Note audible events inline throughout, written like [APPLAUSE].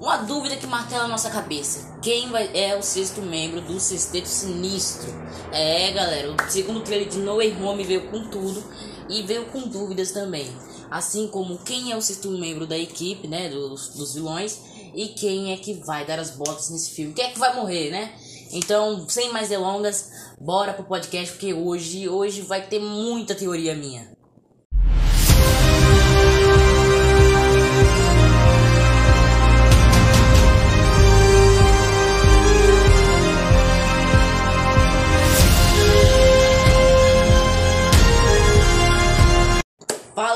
Uma dúvida que martela a nossa cabeça: quem vai, é o sexto membro do Sexteto Sinistro? É, galera, o segundo trailer de No Way Home veio com tudo e veio com dúvidas também. Assim como quem é o sexto membro da equipe, né, dos, dos vilões, e quem é que vai dar as botas nesse filme. Quem é que vai morrer, né? Então, sem mais delongas, bora pro podcast, porque hoje, hoje vai ter muita teoria minha.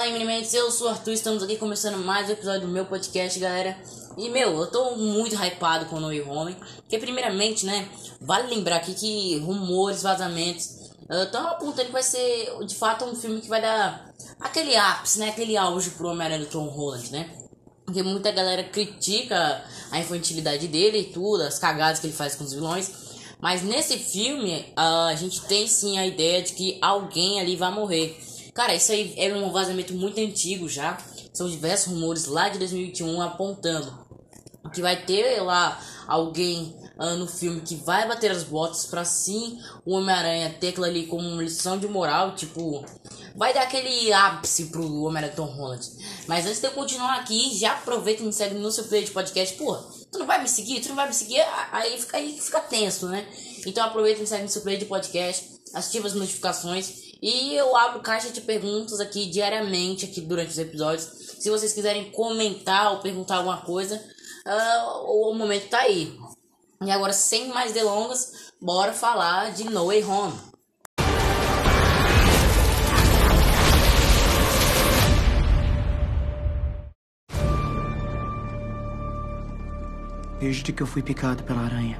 Fala meninos, eu sou o Arthur, estamos aqui começando mais um episódio do meu podcast, galera. E, meu, eu tô muito hypado com o No Way Home, porque primeiramente, né, vale lembrar aqui que rumores, vazamentos, estão apontando que vai ser, de fato, um filme que vai dar aquele ápice, né, aquele auge pro Homem-Aranha do Tom Holland, né. Porque muita galera critica a infantilidade dele e tudo, as cagadas que ele faz com os vilões. Mas nesse filme, a gente tem sim a ideia de que alguém ali vai morrer. Cara, isso aí é um vazamento muito antigo já. São diversos rumores lá de 2021 apontando que vai ter lá alguém uh, no filme que vai bater as botas para sim o Homem-Aranha ter aquilo ali como lição de moral, tipo, vai dar aquele ápice pro Homem-Aranha Tom Holland. Mas antes de eu continuar aqui, já aproveita e me segue no seu player de podcast. Pô, tu não vai me seguir? Tu não vai me seguir? Aí fica, aí fica tenso, né? Então aproveita e me segue no seu player de podcast, ativa as notificações e eu abro caixa de perguntas aqui diariamente aqui durante os episódios. Se vocês quiserem comentar ou perguntar alguma coisa, uh, o momento tá aí. E agora, sem mais delongas, bora falar de No Way Home. Desde que eu fui picado pela aranha,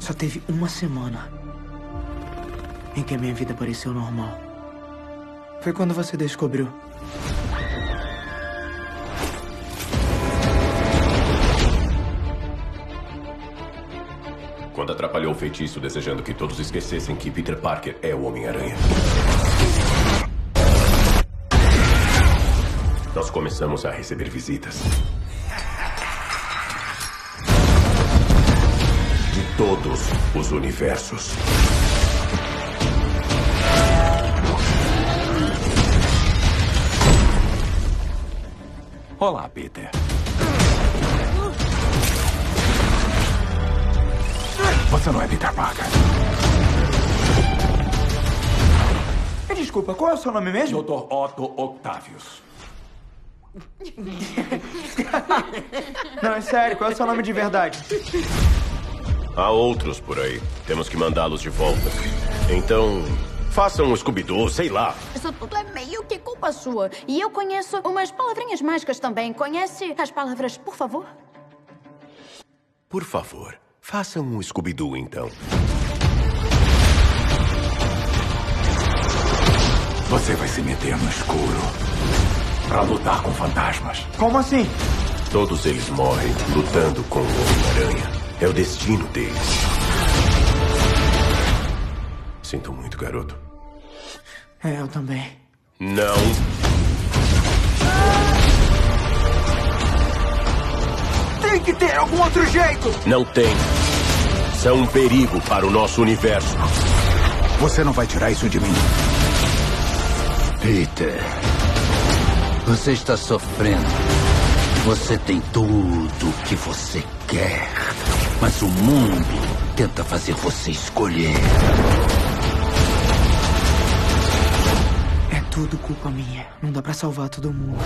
só teve uma semana em que a minha vida pareceu normal. Foi quando você descobriu. Quando atrapalhou o feitiço, desejando que todos esquecessem que Peter Parker é o Homem-Aranha. Nós começamos a receber visitas. De todos os universos. Olá, Peter. Você não é Peter Parker. Desculpa, qual é o seu nome mesmo? Dr. Otto Octavius. [LAUGHS] Não, é sério, qual é o seu nome de verdade? Há outros por aí. Temos que mandá-los de volta. Então, façam um Scooby-Doo, sei lá. Isso tudo é meio que culpa sua. E eu conheço umas palavrinhas mágicas também. Conhece as palavras, por favor? Por favor, façam um Scooby-Doo, então. Você vai se meter no escuro para lutar com fantasmas. Como assim? Todos eles morrem lutando com o Homem-Aranha. É o destino deles. Sinto muito, garoto. É, eu também. Não. Tem que ter algum outro jeito! Não tem. São um perigo para o nosso universo. Você não vai tirar isso de mim. Peter, você está sofrendo. Você tem tudo o que você quer. Mas o mundo tenta fazer você escolher. Tudo culpa minha. Não dá pra salvar todo mundo.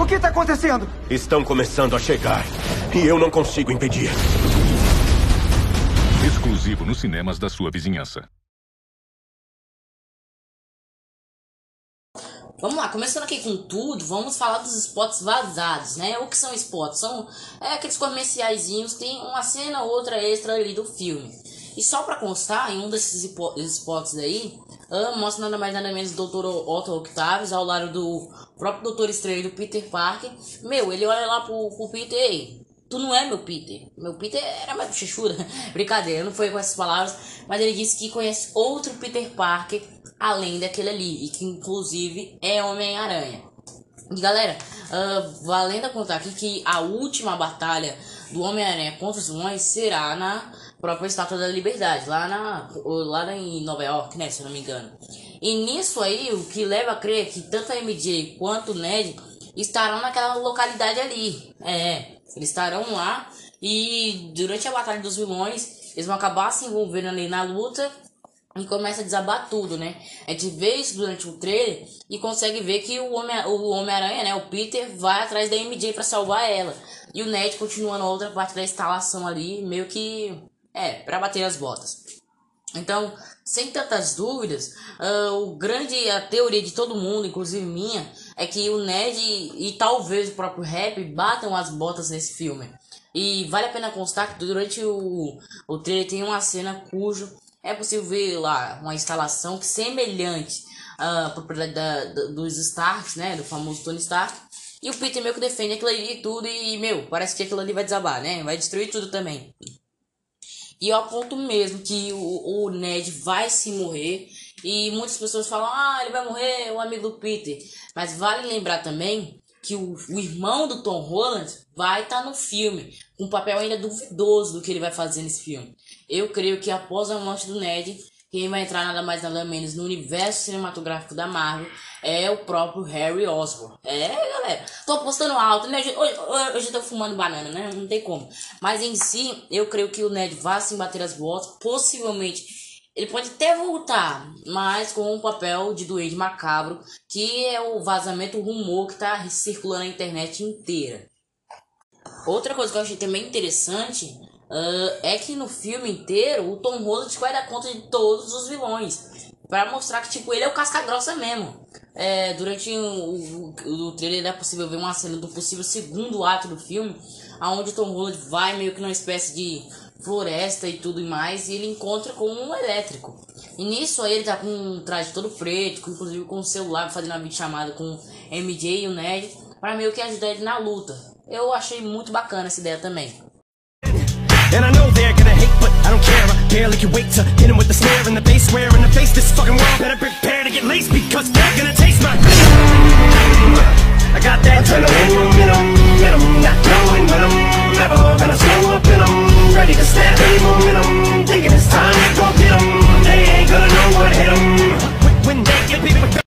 O que tá acontecendo? Estão começando a chegar. E eu não consigo impedir. Exclusivo nos cinemas da sua vizinhança. Vamos lá, começando aqui com tudo, vamos falar dos spots vazados, né? O que são spots? São é, aqueles comerciaizinhos, tem uma cena ou outra extra ali do filme. E só pra constar, em um desses spots aí, uh, mostra nada mais nada menos o Dr. Otto Octavius ao lado do próprio Doutor Estranho do Peter Parker. Meu, ele olha lá pro, pro Peter, ei, tu não é meu Peter. Meu Peter era mais bochechuda. [LAUGHS] Brincadeira, não foi com essas palavras. Mas ele disse que conhece outro Peter Parker além daquele ali. E que inclusive é Homem-Aranha. Galera, uh, valendo a contar aqui que a última batalha do Homem-Aranha contra os vilões será na própria Estátua da Liberdade, lá, na, lá em Nova York, né, se eu não me engano. E nisso aí, o que leva a crer que tanto a MJ quanto o Ned estarão naquela localidade ali. É, eles estarão lá e durante a Batalha dos Vilões, eles vão acabar se envolvendo ali na luta e começa a desabar tudo, né? A gente vê isso durante o trailer e consegue ver que o Homem-Aranha, o Homem né, o Peter, vai atrás da MJ para salvar ela. E o Ned continua na outra parte da instalação ali, meio que. É, para bater as botas. Então, sem tantas dúvidas, uh, o grande a teoria de todo mundo, inclusive minha, é que o Ned e, e talvez o próprio Rap batam as botas nesse filme. E vale a pena constar que durante o, o trailer tem uma cena cujo é possível ver lá uma instalação que semelhante à propriedade da, da, dos Starks, né? Do famoso Tony Stark. E o Peter meio que defende aquilo ali e tudo. E, meu, parece que aquilo ali vai desabar, né? Vai destruir tudo também. E eu aponto mesmo que o, o Ned vai se morrer. E muitas pessoas falam, ah, ele vai morrer, o amigo do Peter. Mas vale lembrar também que o, o irmão do Tom Holland vai estar tá no filme, com um papel ainda duvidoso do que ele vai fazer nesse filme. Eu creio que após a morte do Ned, quem vai entrar nada mais nada menos no universo cinematográfico da Marvel é o próprio Harry Osborn. É, galera, tô apostando alto, né? Hoje, hoje eu tô fumando banana, né? Não tem como. Mas em si, eu creio que o Ned vai se bater as botas, possivelmente ele pode até voltar, mas com um papel de doente macabro, que é o vazamento, o rumor que tá circulando na internet inteira. Outra coisa que eu achei também interessante uh, é que no filme inteiro o Tom Holland vai dar conta de todos os vilões. para mostrar que tipo, ele é o casca grossa mesmo. É, durante o, o, o trailer é possível ver uma cena do possível segundo ato do filme, aonde o Tom Holland vai meio que numa espécie de floresta e tudo mais, e ele encontra com um elétrico. E nisso aí ele tá com um traje todo preto, inclusive com o celular fazendo uma videochamada com MJ e o Ned, para meio que ajudar ele na luta. Eu achei muito bacana essa ideia também. And I know they're gonna hate, but I don't care. I barely can wait to hit him with the snare the square in the face. This fucking world better prepare to get laced because they're gonna taste my. I got that adrenaline in them, in them, not knowing when I'm never gonna slow up in them. Ready to snap any momentum, thinking it's time to go get them. They ain't gonna know what hit them. When they get with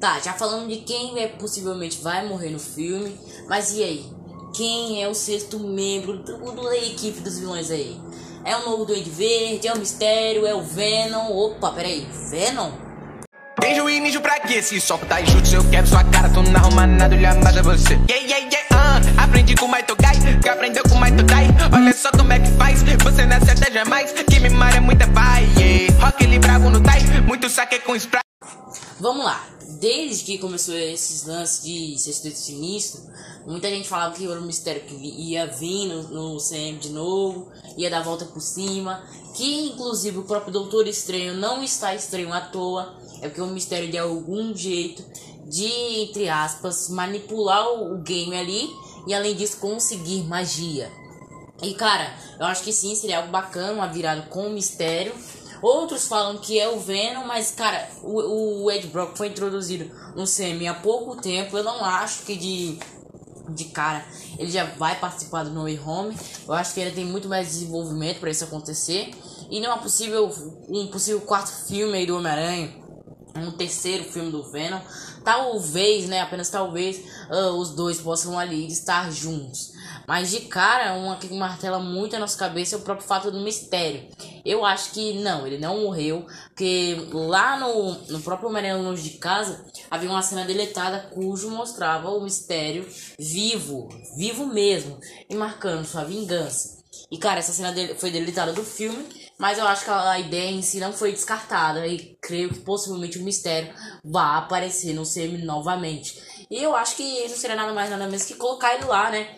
Tá, já falando de quem é, possivelmente vai morrer no filme, mas e aí? quem é o sexto membro da equipe dos vilões aí. É o novo Duende Verde, é o Mistério, é o Venom. Opa, peraí, Venom? Tem juiz ninja pra quê? Se só tá jutsu, eu quero sua cara, tu não arruma nada, olha mais a você. Yeah, yeah, yeah, uh, aprendi com o Maito Gai, que aprendeu com o Maito Dai. Olha só como é que faz, você não acerta jamais. Que me mara é muita vai, yeah. Rock ele bravo no Tai, muito saque com spray. Vamos lá, desde que começou esses lances de Sexteto Sinistro, muita gente falava que era um mistério que ia vir no, no CM de novo, ia dar volta por cima, que inclusive o próprio Doutor Estranho não está estranho à toa, é porque o mistério de algum jeito de, entre aspas, manipular o game ali e além disso conseguir magia. E cara, eu acho que sim, seria algo bacana, uma virada com mistério Outros falam que é o Venom, mas cara, o, o Ed Brock foi introduzido no CM há pouco tempo. Eu não acho que de de cara ele já vai participar do No Way Home. Eu acho que ele tem muito mais desenvolvimento para isso acontecer. E não é possível um possível quarto filme aí do Homem-Aranha, um terceiro filme do Venom. Talvez, né, apenas talvez, uh, os dois possam ali estar juntos. Mas de cara, uma que martela muito a nossa cabeça é o próprio fato do mistério. Eu acho que não, ele não morreu, porque lá no, no próprio Homem-Aranha Longe de Casa havia uma cena deletada cujo mostrava o mistério vivo, vivo mesmo, e marcando sua vingança. E cara, essa cena foi deletada do filme, mas eu acho que a ideia em si não foi descartada e creio que possivelmente o mistério vá aparecer no CM novamente. E eu acho que não seria nada mais nada menos que colocar ele lá, né?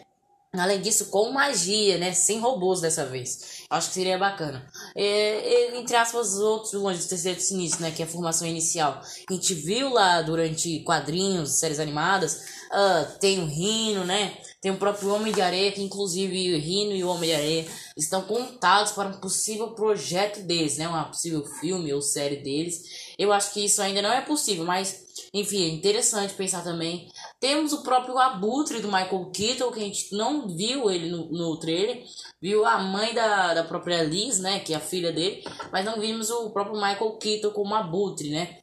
Além disso, com magia, né? Sem robôs dessa vez. Acho que seria bacana. É, é, entre aspas, os outros vilões do terceiro sinistro, né? Que é a formação inicial. A gente viu lá durante quadrinhos, séries animadas. Uh, tem o Rino, né? Tem o próprio Homem de Areia, que inclusive o Rino e o Homem de Areia estão contados para um possível projeto deles, né? Um possível filme ou série deles. Eu acho que isso ainda não é possível, mas enfim, é interessante pensar também. Temos o próprio Abutre do Michael Keaton, que a gente não viu ele no, no trailer. Viu a mãe da, da própria Liz, né? Que é a filha dele. Mas não vimos o próprio Michael Keaton como Abutre, né?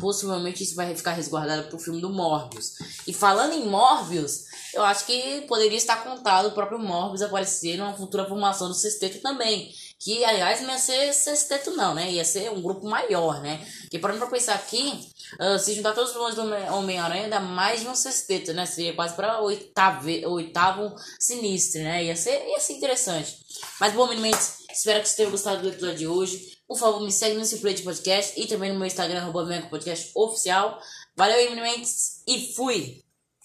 Possivelmente isso vai ficar resguardado pro filme do Morbius. E falando em Morbius, eu acho que poderia estar contado o próprio Morbius aparecer numa futura formação do Sexteto também. Que, aliás, não ia ser sexteto não, né? Ia ser um grupo maior, né? Que pra pensar aqui, uh, se juntar todos os vilões do Homem-Aranha, dá mais de um sexteto, né? Seria quase pra oitavo, oitavo sinistro, né? Ia ser, ia ser interessante. Mas, bom, meninos, espero que vocês tenham gostado do episódio de hoje. Por favor, me segue no Simplay de Podcast e também no meu Instagram, arroba podcast oficial. Valeu, meninos, e fui!